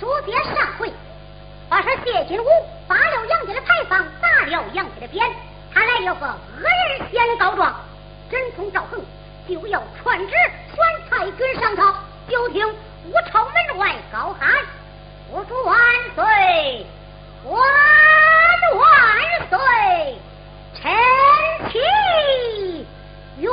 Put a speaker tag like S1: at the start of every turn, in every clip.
S1: 书接上回，话说谢金武拔了杨家的牌坊，砸了杨家的匾，他来了个恶人先告状，真从赵恒就要传旨选太君上朝，就听武朝门外高喊：“我主万岁，万万岁，臣妻冤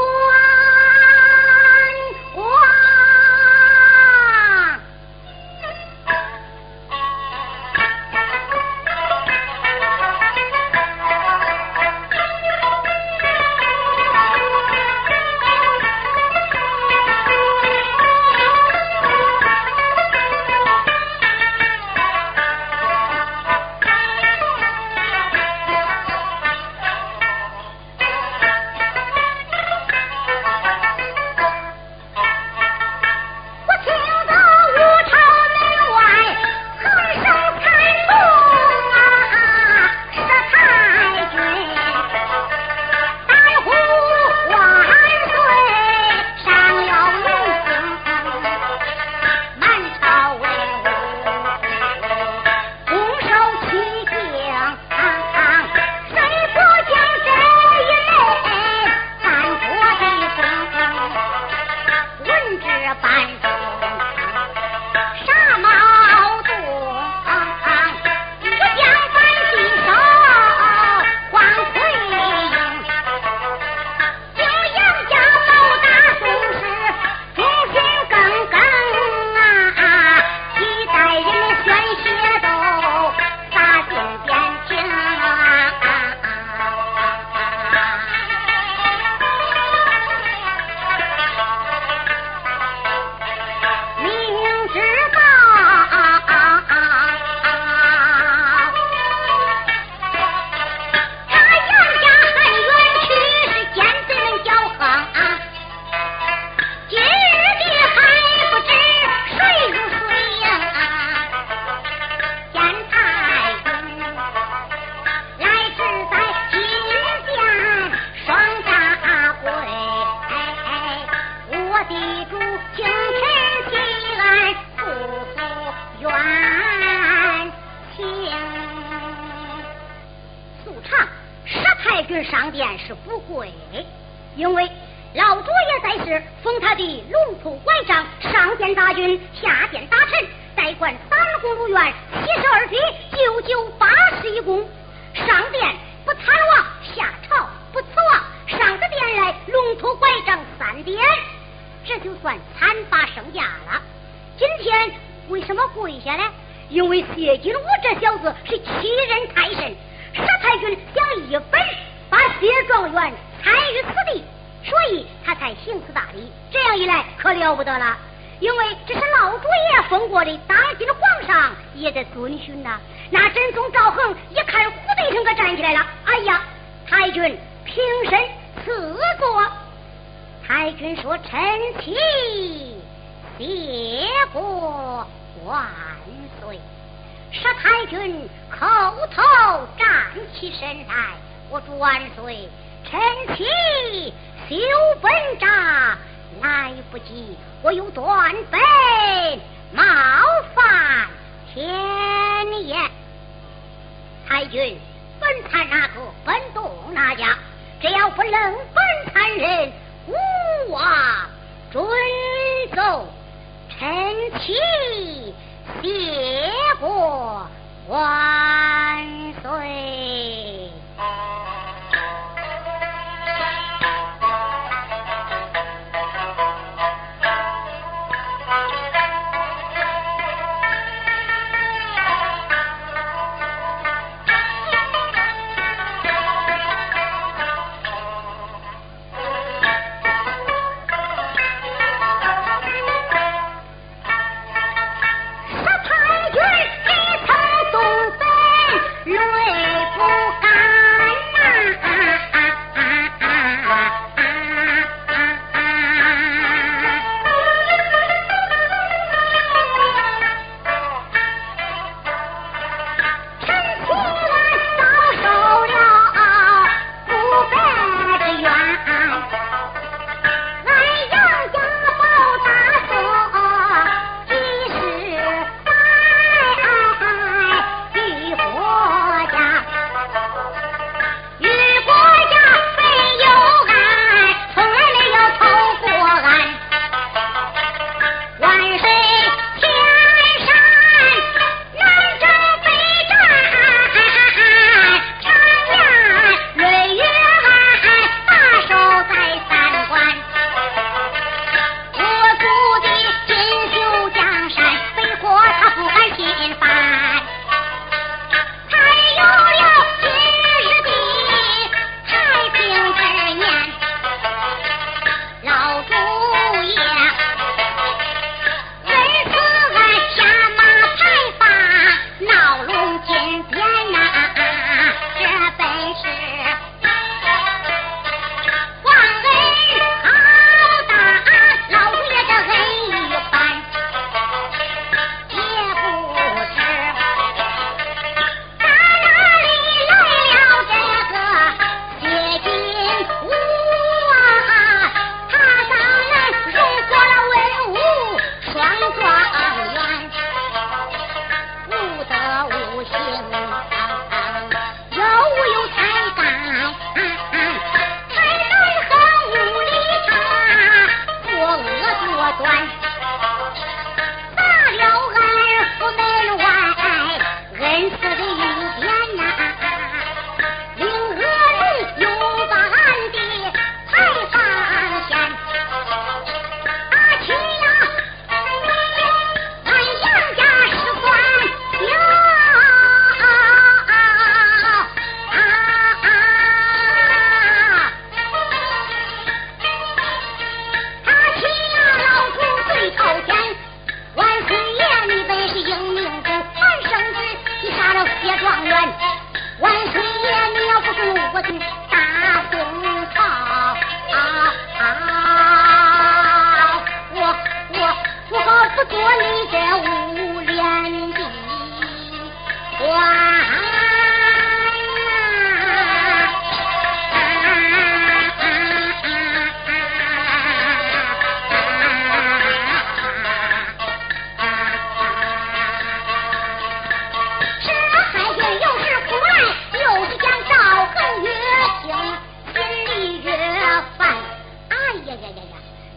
S1: 你九九八十一功，上殿不参王，下朝不辞王，上个殿来龙头拐杖三点，这就算参罢圣驾了。今天为什么跪下呢？因为谢金武这小子是欺人太甚，佘太君将一本把谢状元参与此地，所以他才行此大礼。这样一来，可了不得了。因为这是老朱爷封过的，当今的皇上也得遵循呐。那真宗赵恒一看，呼的一声可站起来了，哎呀，太君平身赐座。太君说：“臣妾谢过万岁。”是太君叩头站起身来，我万岁，臣妾休本章。来不及，我有断背，冒犯天爷。太君，本坛那个本动那家，只要不能本坛人，吾王准奏，臣妻谢过万岁。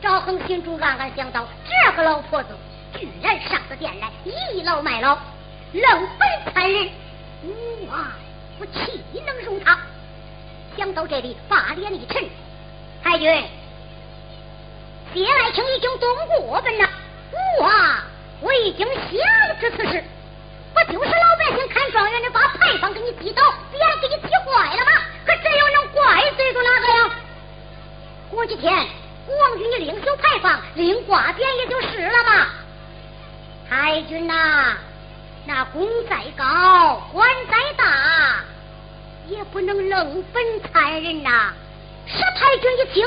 S1: 赵恒心中暗暗想到：这个老婆子居然上了殿来倚老卖老，冷本残忍，哇！我岂能容他？想到这里，把脸一沉，太君，谢爱卿已经动过本了。我啊，我已经想知此事，不就是老百姓看状元的，把牌坊给你击倒，别给你击坏了吗？可这又能怪罪住哪个呀？过几天，王军你领袖牌坊，另挂匾也就是了嘛。太君呐，那功再高，官再大。也不能愣本残忍呐！佘太君一听，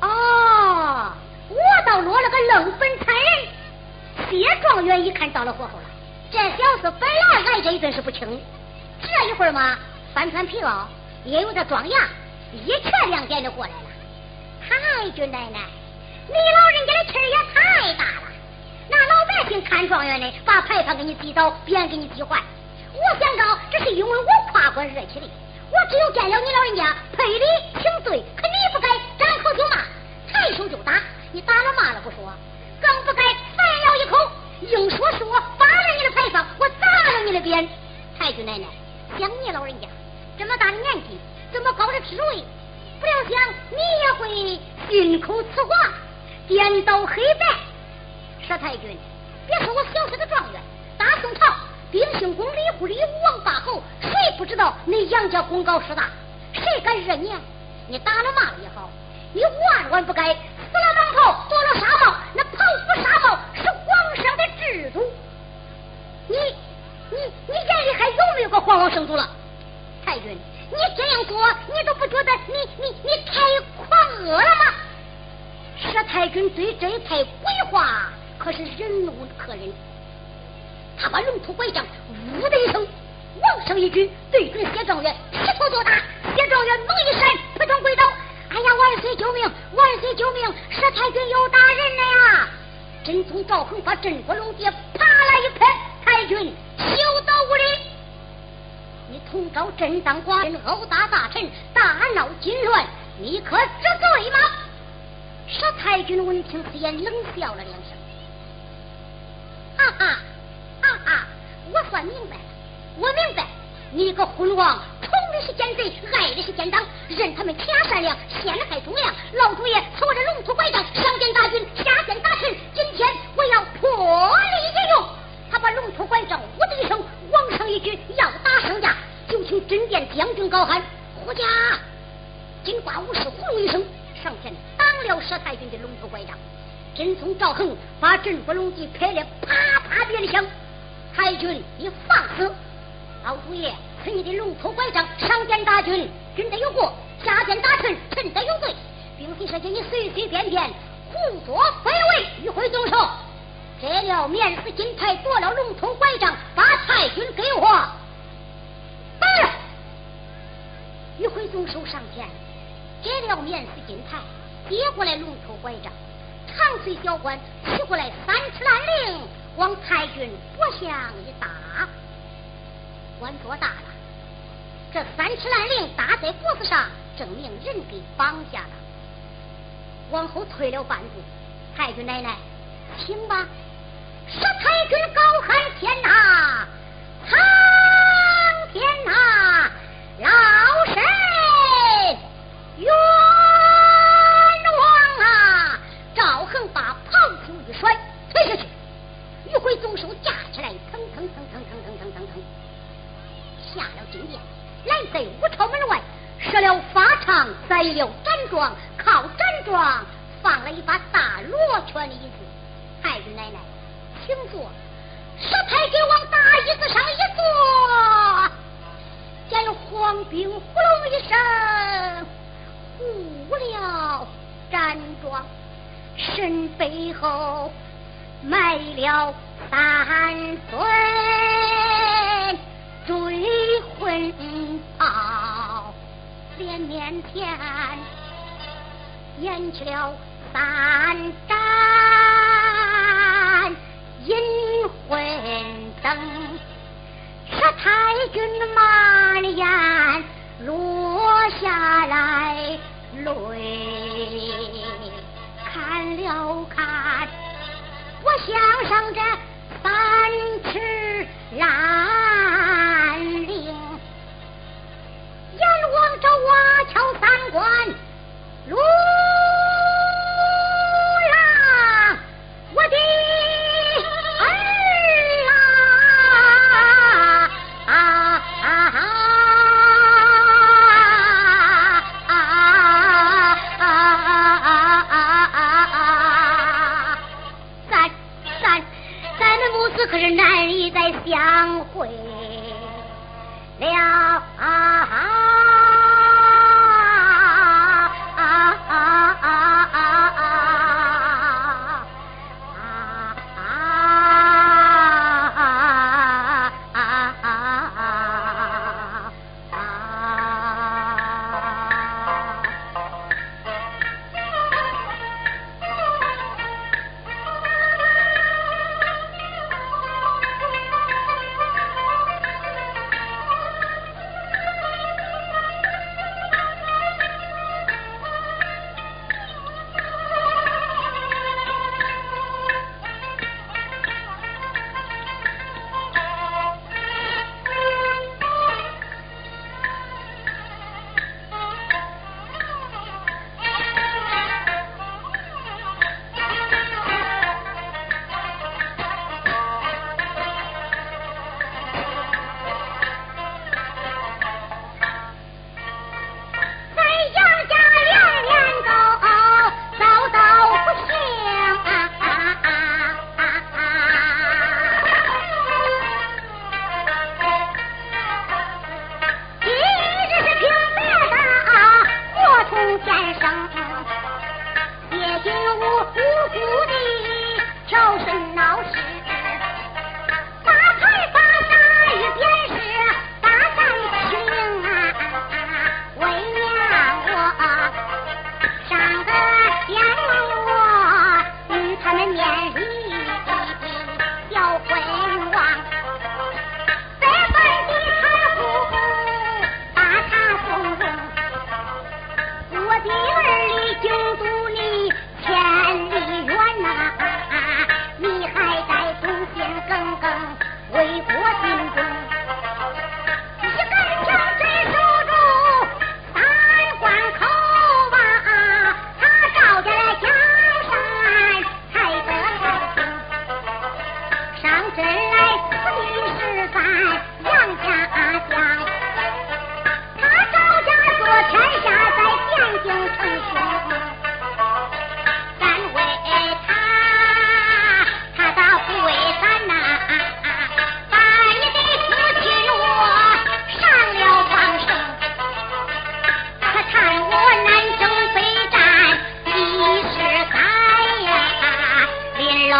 S1: 哦，我倒落了个愣本残忍。谢状元一看到了火候了，这小子本来挨这一顿是不轻的，这一会儿嘛，翻穿皮袄，也有点装牙，一拳两点就过来。太君奶奶，你老人家的气儿也太大了！那老百姓看状元的，把牌坊给你击倒，匾给你击坏。我想到，这是因为我跨过热气的。我只有见了你老人家赔礼请罪，可你不该张口就骂，抬手就打。你打了骂了不说，更不该反咬一口，硬说是我扒了你的牌坊，我砸了你的匾。太君奶奶，想你老人家这么大的年纪，这么高的职位，不料想你也会信口雌黄，颠倒黑白。佘太君，别说我小小的状元，大宋朝。丁姓公李不李武王八侯，谁不知道你杨家功高势大？谁敢惹你？你打了骂了也好，你万万不该死了蟒袍，夺了纱帽。那袍服纱帽是皇上的制度，你你你眼里还有没有个皇王圣祖了？太君，你这样做，你都不觉得你你你太狂恶了吗？佘太君对这一派鬼话可是忍无可忍。他把龙头拐杖呜的一声，往上一举，对准谢状元劈头就打。谢状元猛一闪，扑通跪倒。哎呀，万岁救命！万岁救命！佘太君又打人了呀！真宗赵恒把镇国龙爹啪啦一拍，太君休到无礼！你同召镇当寡人，殴打大臣，大闹金銮，你可知罪吗？佘太君闻听此言，冷笑了两声，哈哈。哈哈，我算明白了，我明白，你个昏王，宠的是奸贼，爱的是奸党，任他们天善良，陷害忠良。老主爷真宗赵恒把镇国龙旗拍得啪啪的响。太君，你放肆！老祖爷赐你的龙头拐杖，上殿大君，君得有过；下殿大臣，臣得有罪。并非是叫你随随便便胡作非为。与会总手，这了免死金牌夺了龙头拐杖，把太君给我打了。与会总手上前，这了免死金牌，接过来龙头拐杖，长随小官取过来三尺兰陵。往太君脖项一搭，官多大了。这三尺兰铃搭在脖子上，证明人给绑架了。往后退了半步，太君奶奶，听吧。是太君高喊天呐，苍天呐，老一回总手架起来，腾腾腾腾腾腾腾腾腾，下了金殿，来在武朝门外设了法场，宰了展庄，靠展庄放了一把大罗圈的椅子。太君奶奶，请坐。石太君往大椅子上一坐，见有黄兵呼隆一声呼了展庄，身背后。埋了三尊追魂炮，连面前燃起了三盏银魂灯，佘太君满眼落下来泪。看了看，向上这三尺兰陵，眼望着瓦桥三关。可是难以再相会了。啊兄弟，叫声。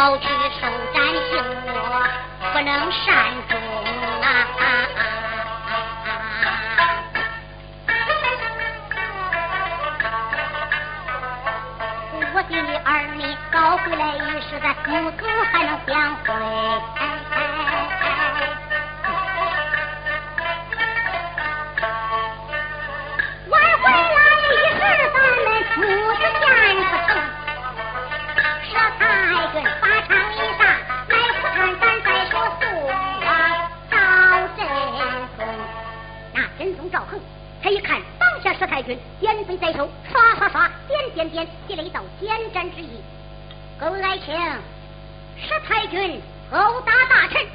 S1: 老去受咱辛我，不能善终啊！我的儿女搞回来一时的，母子还能相会。在手，刷刷刷，点点点，写了一道坚斩之意。各位爱卿，石太君殴打大臣，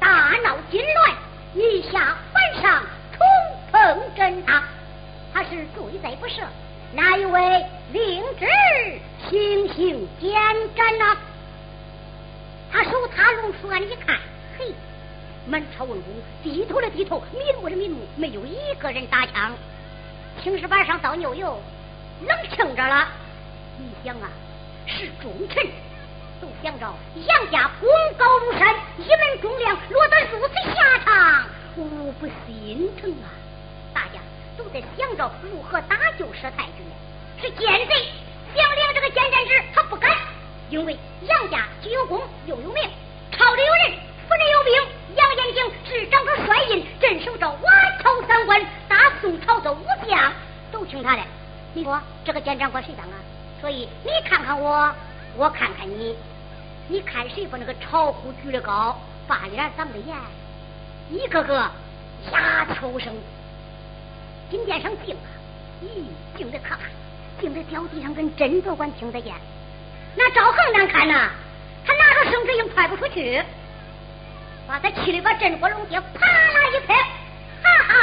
S1: 大闹金銮，御下犯上，冲碰镇他，他是罪在不赦，哪一位领旨行刑监斩呐、他手塔龙书案一看，嘿，满朝文武低头了低头，瞑目了瞑目，没有一个人打枪。青石板上倒牛油冷撑着了。你想啊是忠臣都想着杨家功高如山一门忠良落得如此下场。无不心疼啊大家都在想着如何搭救佘太君是奸贼想领这个奸贼旨他不敢因为杨家既有功又有名朝里有人府里有兵眼睛是长着帅印镇守着瓦桥三关大宋朝的武将都听他的你说这个监斩官谁当啊所以你看看我我看看你你看谁把那个巢湖举的高把脸长的严一个个压秋声金殿上静啊咦静的可怕静的掉地上跟真头管听得见那赵恒难看呐他拿着绳子硬踹不出去。把他气得把镇国龙爹啪啦一拍，哈哈！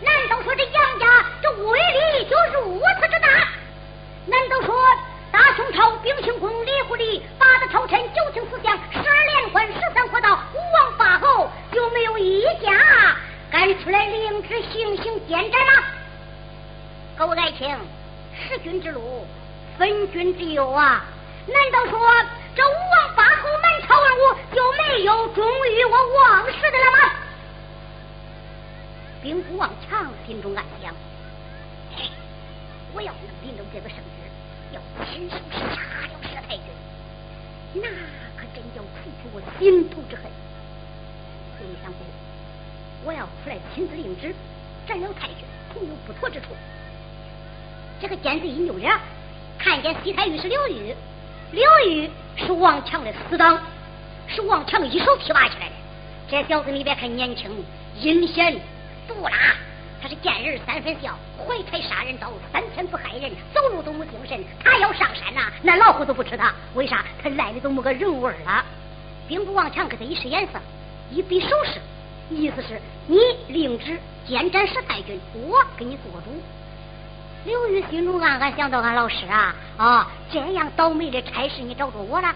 S1: 难道说这杨家这威力就如此之大？难道说大宋朝兵星公李虎礼八大朝臣九卿四相十二连环十三国道五王八侯就没有一家敢出来领旨行刑监斩吗？各位爱卿，弑君之路，分君之忧啊！难道说忠于我王氏的了吗？兵不忘强，心中暗想：我要能领着这个圣旨，要亲手杀了佘太君，那可真叫除去我心头之恨。就没想，我要出来亲自领旨斩了太君，恐有不妥之处。这个奸贼一扭脸，看见西太尉是刘玉，刘玉是王强的死党，是王强一手提拔起来的。这小子你别看年轻，阴险。毒辣，他是见人三分笑，怀才杀人刀，三天不害人，走路都没精神。他要上山呐，那老虎都不吃他。为啥？他赖的都没个人味儿了。兵部王强给他一使眼色，一比手势，意思是你领旨监斩石太君，我给你做主。刘玉心中暗暗想到：俺老师啊，啊，这样倒霉的差事你找着我了。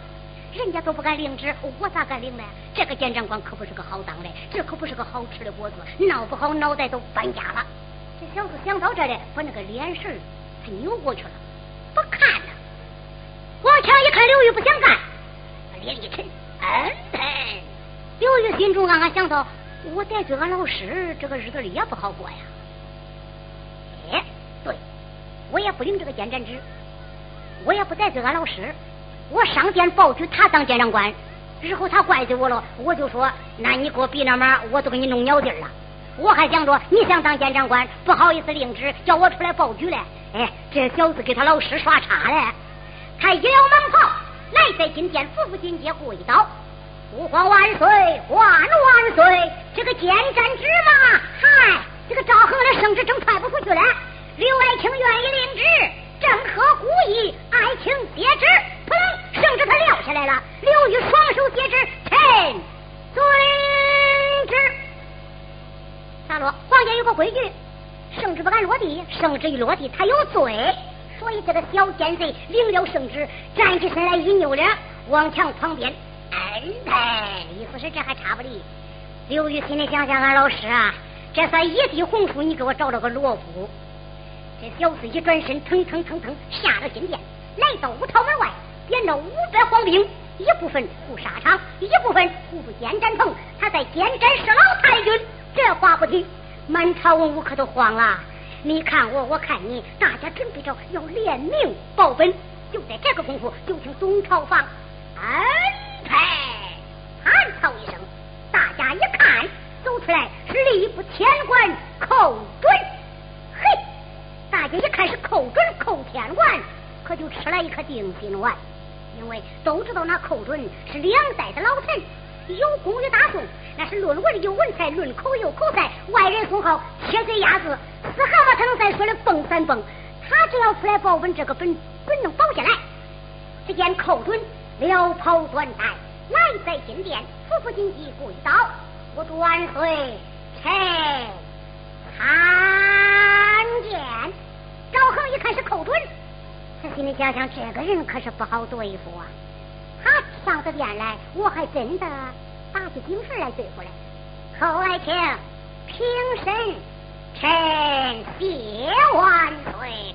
S1: 人家都不敢领旨，我咋敢领呢？这个监斩官可不是个好当的，这可不是个好吃的果子，闹不好脑袋都搬家了。这小子想到这里，把那个脸神他扭过去了，不看了。王强一看刘玉不想干，脸一沉，嗯哼。刘玉心中暗暗想到：我得罪俺老师，这个日子里也不好过呀。哎，对，我也不领这个监斩旨，我也不得罪俺老师。我上殿报举他当监斩官，日后他怪罪我了，我就说，那你给我比那马，我都给你弄鸟地了。我还想着你想当监斩官，不好意思领旨，叫我出来报举嘞。哎，这小子给他老师耍差嘞。他一了蟒袍，来在金殿，服服金阶跪倒，吾皇万岁，万万岁！这个监斩之马，嗨，这个赵恒的圣旨正派不出去了。刘爱卿愿意领旨，正合古意，爱卿接旨。圣旨他撂下来了。刘玉双手接旨，臣遵旨。大罗，皇家有个规矩，圣旨不敢落地，圣旨一落地他有罪，所以这个小奸贼领了圣旨，站起身来一扭脸，往墙旁边，哎，意思是这还差不离。刘玉心里想想，俺老师啊，这算一地红薯，你给我找了个罗布。这小子一转身，腾腾腾腾下了金殿，来到五朝门外。点了五百黄兵，一部分护沙场，一部分护住监斩棚。他在监斩是老太君，这话不提，满朝文武可都慌了。你看我，我看你，大家准备着要联名报本。就在这个功夫，就听东朝房安排喊操一声，大家一看，走出来是吏部天官寇准。嘿，大家一看是寇准，寇天官，可就吃了一颗定心丸。因为都知道那寇准是两代的老臣，有功于大宋，那是论文有文才，论口有口才，外人封号铁嘴鸭子，死蛤蟆他能再说的蹦三蹦。他只要出来报本，这个本本能保下来。只见寇准撩袍短带，来在金殿，服服金鸡跪倒，我主万岁，臣参见。赵恒一看是寇准。他心里想想，这个人可是不好对付啊！他上到殿来，我还真的打起精神来对付来。侯爱卿，平身，臣谢万岁